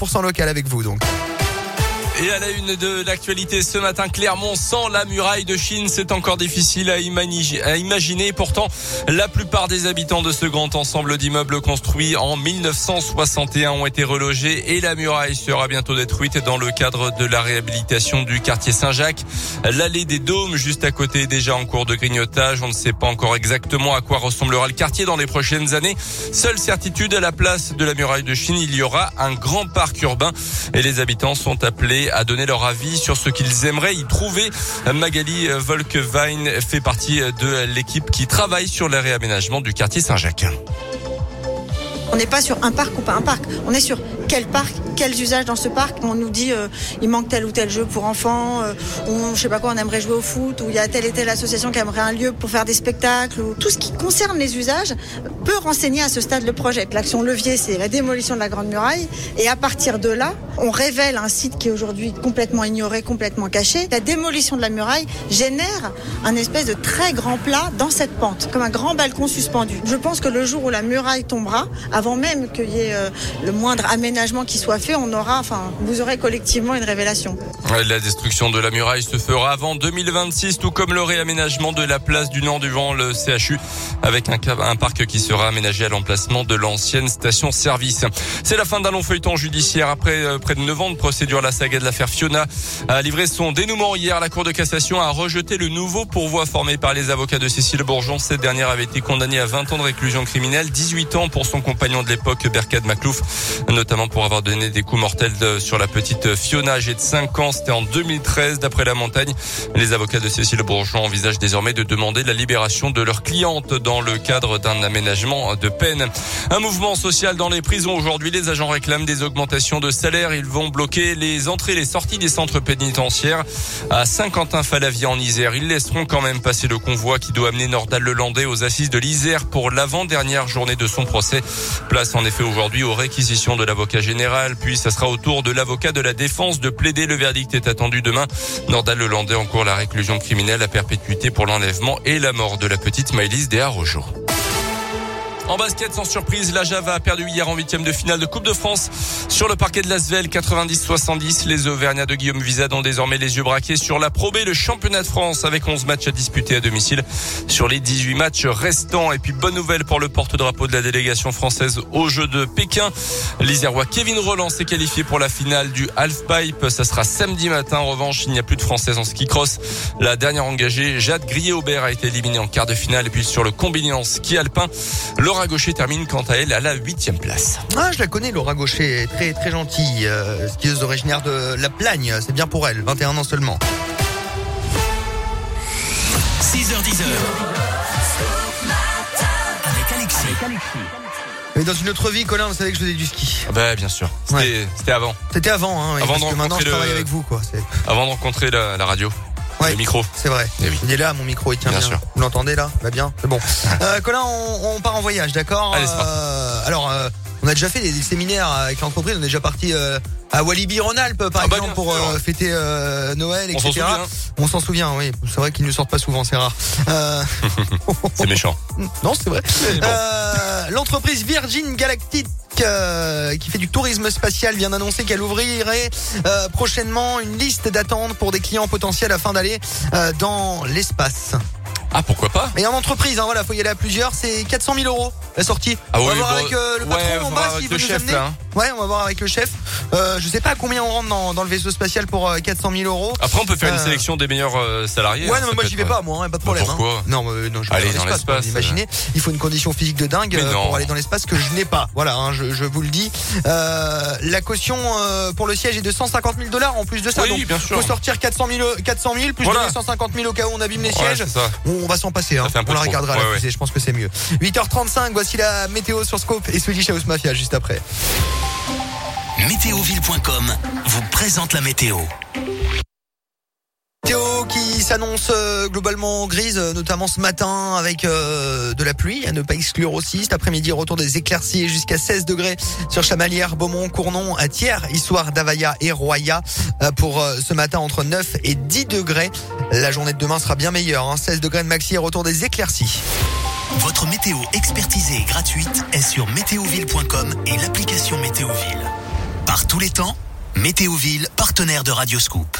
100% local avec vous donc. Et à la une de l'actualité ce matin, Clermont sans la muraille de Chine, c'est encore difficile à, imaginer. Pourtant, la plupart des habitants de ce grand ensemble d'immeubles construits en 1961 ont été relogés et la muraille sera bientôt détruite dans le cadre de la réhabilitation du quartier Saint-Jacques. L'allée des Dômes, juste à côté, est déjà en cours de grignotage. On ne sait pas encore exactement à quoi ressemblera le quartier dans les prochaines années. Seule certitude, à la place de la muraille de Chine, il y aura un grand parc urbain et les habitants sont appelés à donner leur avis sur ce qu'ils aimeraient y trouver. Magali Volkwein fait partie de l'équipe qui travaille sur le réaménagement du quartier Saint-Jacques. On n'est pas sur un parc ou pas un parc. On est sur quel parc, quels usages dans ce parc. On nous dit euh, il manque tel ou tel jeu pour enfants, euh, on, je sais pas quoi, on aimerait jouer au foot, ou il y a telle et telle association qui aimerait un lieu pour faire des spectacles. Ou... Tout ce qui concerne les usages peut renseigner à ce stade le projet. L'action levier, c'est la démolition de la Grande Muraille. Et à partir de là, on révèle un site qui est aujourd'hui complètement ignoré, complètement caché. La démolition de la muraille génère un espèce de très grand plat dans cette pente, comme un grand balcon suspendu. Je pense que le jour où la muraille tombera, avant même qu'il y ait euh, le moindre aménagement qui soit fait, on aura, enfin, vous aurez collectivement une révélation. La destruction de la muraille se fera avant 2026, tout comme le réaménagement de la place du Nord devant le CHU, avec un, un parc qui sera aménagé à l'emplacement de l'ancienne station-service. C'est la fin d'un long feuilleton judiciaire. Après euh, près de 9 ans de procédure, la saga de l'affaire Fiona a livré son dénouement hier. La Cour de cassation a rejeté le nouveau pourvoi formé par les avocats de Cécile Bourgeon. Cette dernière avait été condamnée à 20 ans de réclusion criminelle, 18 ans pour son compagnon de l'époque, Berkad Maclouf, notamment pour avoir donné des coups mortels sur la petite Fiona âgée de 5 ans. C'était en 2013. D'après la montagne, les avocats de Cécile Bourgeon envisagent désormais de demander la libération de leur cliente dans le cadre d'un aménagement de peine. Un mouvement social dans les prisons. Aujourd'hui, les agents réclament des augmentations de salaire. Ils vont bloquer les entrées et les sorties des centres pénitentiaires. À Saint-Quentin-Falavie en Isère, ils laisseront quand même passer le convoi qui doit amener Nordal-Lelandais aux assises de l'Isère pour l'avant-dernière journée de son procès. Place en effet aujourd'hui aux réquisitions de l'avocat général, puis ça sera au tour de l'avocat de la défense de plaider. Le verdict est attendu demain. Nordal Lelandais encourt la réclusion criminelle à perpétuité pour l'enlèvement et la mort de la petite Maëlys Desarrojo. En basket, sans surprise, la Java a perdu hier en huitième de finale de Coupe de France sur le parquet de l'Asvel 90-70. Les Auvergnats de Guillaume Vizade ont désormais les yeux braqués sur la Pro B, le championnat de France avec 11 matchs à disputer à domicile sur les 18 matchs restants. Et puis bonne nouvelle pour le porte-drapeau de la délégation française au jeu de Pékin. L'Isérois Kevin Roland s'est qualifié pour la finale du half-pipe. Ça sera samedi matin. En revanche, il n'y a plus de Française en ski cross. La dernière engagée, Jade Grier-Aubert, a été éliminée en quart de finale. Et puis sur le combiné en ski alpin, Laura Laura Gaucher termine quant à elle à la huitième place. Ah, je la connais, Laura Gaucher, très très gentille, euh, skieuse originaire de La Plagne, c'est bien pour elle, 21 ans seulement. 6h10 avec Alexis. Mais dans une autre vie, Colin, vous savez que je faisais du ski. Ah bah bien sûr. C'était avant. C'était avant, hein. Avant parce que maintenant je travaille avec vous, quoi. Avant de rencontrer la, la radio. Ouais, le micro. C'est vrai. Eh oui. Il est là, mon micro, il tient bien. Sûr. Vous l'entendez là? Va bien? C'est bon. Euh, Colin, on, on part en voyage, d'accord? Allez. Euh, Alors, euh, on a déjà fait des, des séminaires avec l'entreprise. On est déjà parti à Walibi Rhône-Alpes, par Ah bah, exemple, pour euh, fêter euh, Noël, On s'en etc. souvient. On s'en souvient, oui. C'est vrai qu'ils ne sortent pas souvent, c'est rare. Euh, C'est méchant. non, c'est vrai. bon. L'entreprise Virgin Galactic euh, qui fait du tourisme spatial vient d'annoncer qu'elle ouvrirait euh, prochainement une liste d'attente pour des clients potentiels afin d'aller euh, dans l'espace. Ah pourquoi pas Et en entreprise, hein, voilà, faut y aller à plusieurs, c'est 400 000 euros la sortie. Ah on va oui, voir bon, avec euh, le ouais, patron on en va bas voir s'il avec veut le nous chef, amener. là, hein. Ouais, on va voir avec le chef. Euh, je sais pas à combien on rentre dans, dans le vaisseau spatial pour euh, 400 000 euros. Après on peut faire une Euh, sélection des meilleurs euh, salariés. Ouais, hein, non, mais moi j'y vais euh, pas, moi, hein, pas de problème. hein. pourquoi Non, mais non, je vais Allez aller dans l'espace, Imaginez, il faut une condition physique de dingue euh, pour aller dans l'espace que je n'ai pas. Voilà, hein, je, je vous le dis. Euh, la caution euh, pour le siège est de 150 000 dollars en plus de ça. Oui, donc, bien sûr. faut sortir 400 000, 400 000 plus Voilà. donner 150 000 au cas où on abîme les Ouais, sièges. On va s'en passer, hein. fait un peu on la trop. regardera à la Ouais, ouais. fusée, je pense que c'est mieux. 8h35, voici la météo sur Scope et Swedish House Mafia juste après. Météoville.com vous présente la météo s'annonce euh, globalement grise, euh, notamment ce matin avec euh, de la pluie, à ne pas exclure aussi. Cet après-midi, retour des éclaircies jusqu'à 16 degrés sur Chamalières, Beaumont, Cournon, à Thiers, histoire Davaya et Roya euh, pour ce matin entre 9 et 10 degrés. La journée de demain sera bien meilleure, hein. 16 degrés de maxi et retour des éclaircies. Votre météo expertisée et gratuite est sur météoville.com et l'application Météoville. Par tous les temps, Météoville, partenaire de Radioscoop.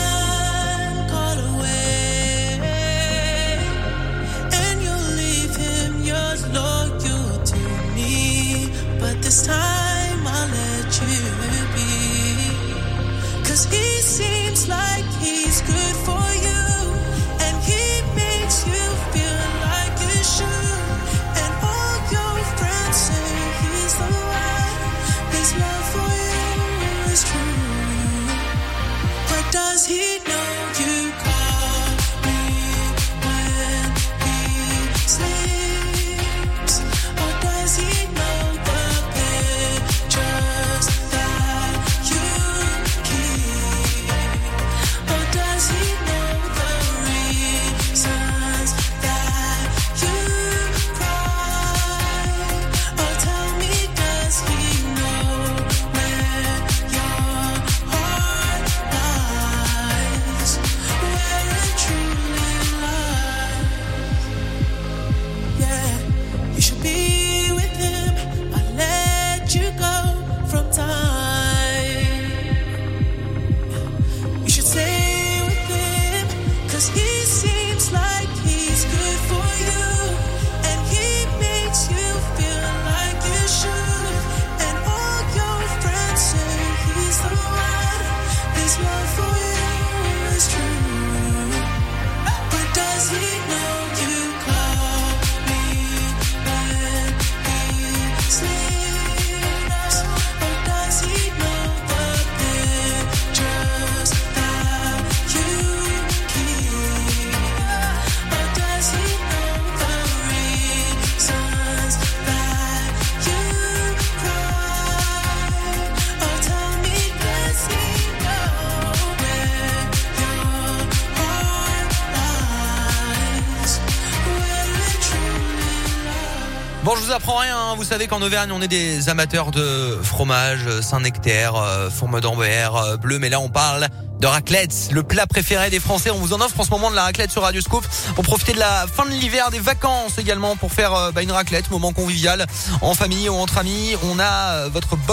seems like he's good. Je vous apprends rien. Hein. Vous savez qu'en Auvergne, on est des amateurs de fromage, euh, Saint-Nectaire, euh, fourme d'Ambert, euh, bleu. Mais là, on parle de raclette, le plat préféré des Français. On vous en offre en ce moment de la raclette sur Radio Scoop pour profiter de la fin de l'hiver, des vacances également pour faire euh, bah, une raclette, moment convivial en famille ou entre amis. On a votre box